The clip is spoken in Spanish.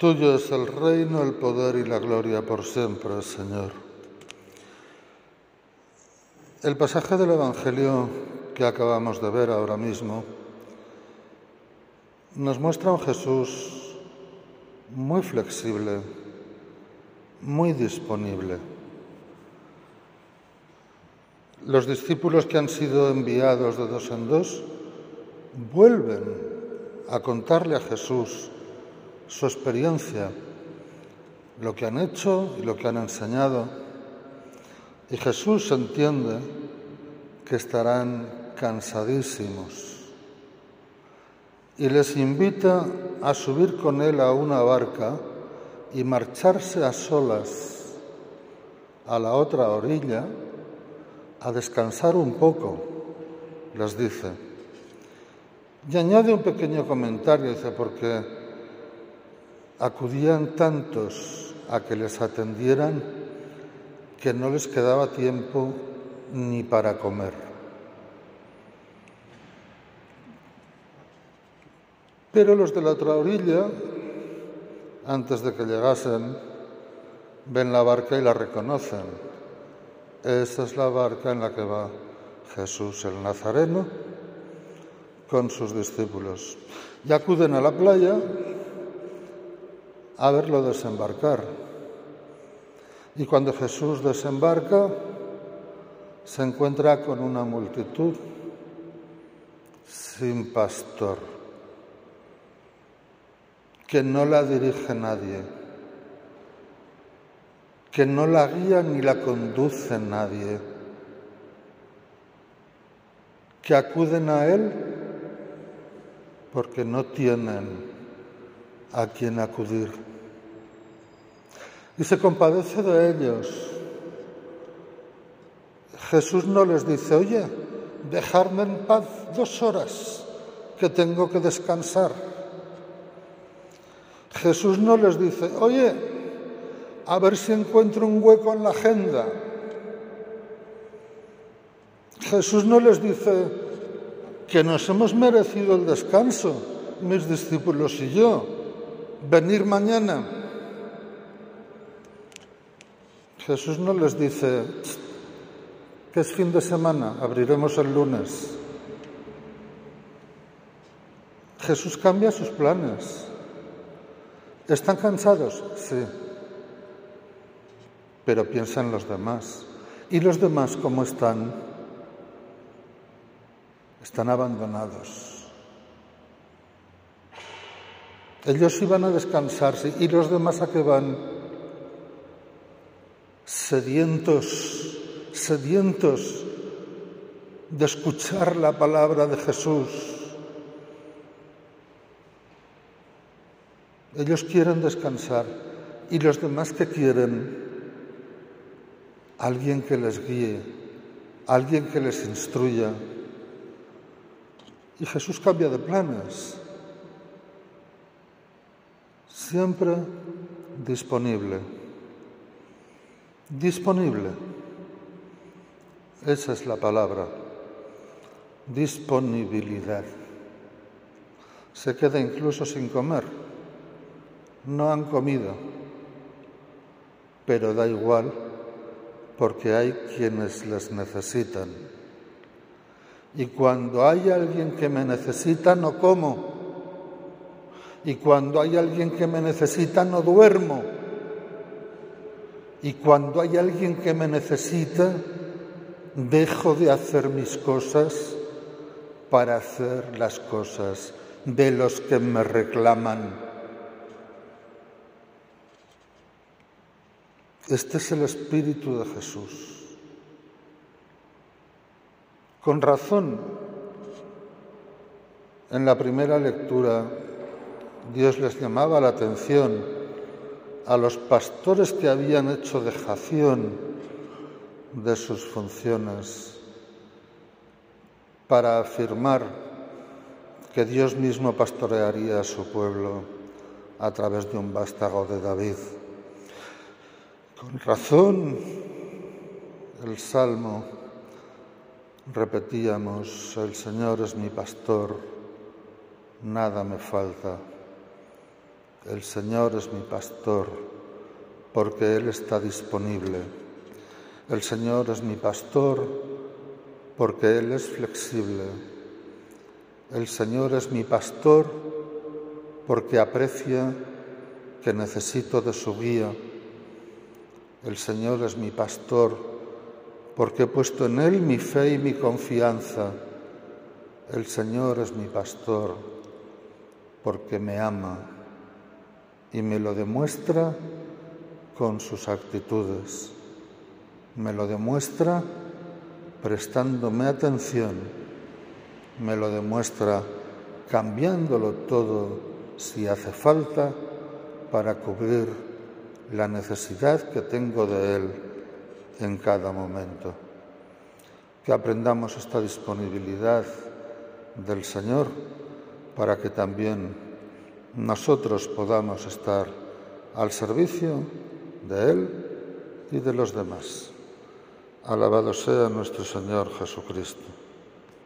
Tuyo es el reino, el poder y la gloria por siempre, Señor. El pasaje del Evangelio que acabamos de ver ahora mismo nos muestra un Jesús muy flexible, muy disponible. Los discípulos que han sido enviados de dos en dos vuelven a contarle a Jesús su experiencia, lo que han hecho y lo que han enseñado. Y Jesús entiende que estarán cansadísimos y les invita a subir con él a una barca y marcharse a solas a la otra orilla a descansar un poco, les dice. Y añade un pequeño comentario, dice, porque acudían tantos a que les atendieran que no les quedaba tiempo ni para comer. Pero los de la otra orilla, antes de que llegasen, ven la barca y la reconocen. Esa es la barca en la que va Jesús el Nazareno con sus discípulos. Y acuden a la playa a verlo desembarcar. Y cuando Jesús desembarca, se encuentra con una multitud sin pastor, que no la dirige nadie, que no la guía ni la conduce nadie, que acuden a Él porque no tienen a quien acudir. Y se compadece de ellos. Jesús no les dice, oye, dejarme en paz dos horas, que tengo que descansar. Jesús no les dice, oye, a ver si encuentro un hueco en la agenda. Jesús no les dice que nos hemos merecido el descanso, mis discípulos y yo, venir mañana. Jesús no les dice que es fin de semana, abriremos el lunes. Jesús cambia sus planes. ¿Están cansados? Sí. Pero piensa en los demás. ¿Y los demás cómo están? Están abandonados. Ellos iban a descansarse. ¿Y los demás a qué van? Sedientos, sedientos de escuchar la palabra de Jesús. Ellos quieren descansar. ¿Y los demás qué quieren? Alguien que les guíe, alguien que les instruya. Y Jesús cambia de planes. Siempre disponible. Disponible. Esa es la palabra. Disponibilidad. Se queda incluso sin comer. No han comido. Pero da igual porque hay quienes les necesitan. Y cuando hay alguien que me necesita, no como. Y cuando hay alguien que me necesita, no duermo. Y cuando hay alguien que me necesita, dejo de hacer mis cosas para hacer las cosas de los que me reclaman. Este es el espíritu de Jesús. Con razón, en la primera lectura, Dios les llamaba la atención a los pastores que habían hecho dejación de sus funciones para afirmar que Dios mismo pastorearía a su pueblo a través de un vástago de David. Con razón, el Salmo repetíamos, el Señor es mi pastor, nada me falta. El Señor es mi pastor, porque Él está disponible. El Señor es mi pastor, porque Él es flexible. El Señor es mi pastor, porque aprecia que necesito de su guía. El Señor es mi pastor, porque he puesto en Él mi fe y mi confianza. El Señor es mi pastor, porque me ama y me lo demuestra con sus actitudes. Me lo demuestra prestándome atención. Me lo demuestra cambiándolo todo si hace falta para cubrir la necesidad que tengo de Él en cada momento. Que aprendamos esta disponibilidad del Señor para que también nosotros podamos estar al servicio de Él y de los demás. Alabado sea nuestro Señor Jesucristo.